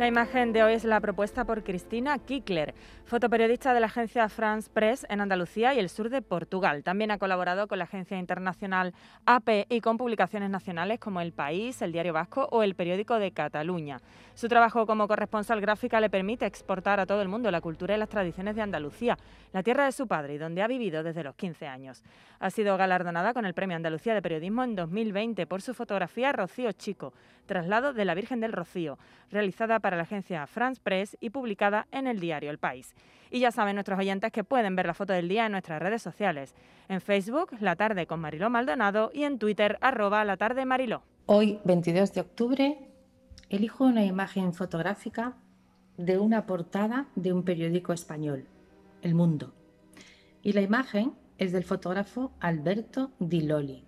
La imagen de hoy es la propuesta por Cristina Kickler, fotoperiodista de la agencia France Press en Andalucía y el sur de Portugal. También ha colaborado con la agencia internacional AP y con publicaciones nacionales como El País, El Diario Vasco o El Periódico de Cataluña. Su trabajo como corresponsal gráfica le permite exportar a todo el mundo la cultura y las tradiciones de Andalucía, la tierra de su padre y donde ha vivido desde los 15 años. Ha sido galardonada con el Premio Andalucía de Periodismo en 2020 por su fotografía Rocío Chico, traslado de la Virgen del Rocío, realizada para la agencia France Press y publicada en el diario El País. Y ya saben nuestros oyentes que pueden ver la foto del día en nuestras redes sociales. En Facebook, La Tarde con Mariló Maldonado y en Twitter, arroba La Tarde Mariló. Hoy, 22 de octubre, elijo una imagen fotográfica de una portada de un periódico español, El Mundo. Y la imagen es del fotógrafo Alberto Di Loli.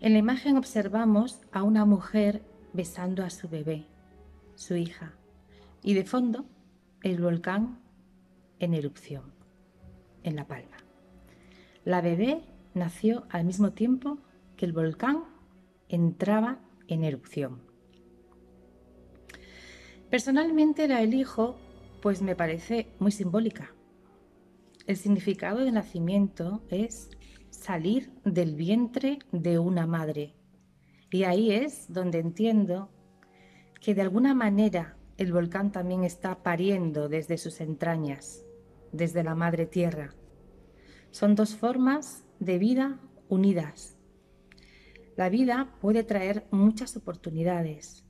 En la imagen observamos a una mujer besando a su bebé, su hija, y de fondo el volcán en erupción, en La Palma. La bebé nació al mismo tiempo que el volcán entraba en erupción. Personalmente la elijo pues me parece muy simbólica. El significado de nacimiento es salir del vientre de una madre. Y ahí es donde entiendo que de alguna manera el volcán también está pariendo desde sus entrañas, desde la madre tierra. Son dos formas de vida unidas. La vida puede traer muchas oportunidades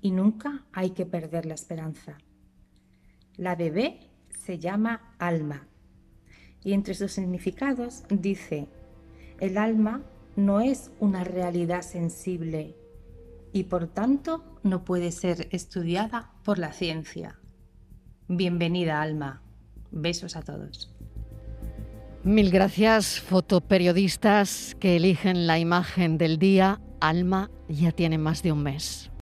y nunca hay que perder la esperanza. La bebé se llama alma y entre sus significados dice, el alma no es una realidad sensible y por tanto no puede ser estudiada por la ciencia. Bienvenida, Alma. Besos a todos. Mil gracias, fotoperiodistas que eligen la imagen del día. Alma ya tiene más de un mes.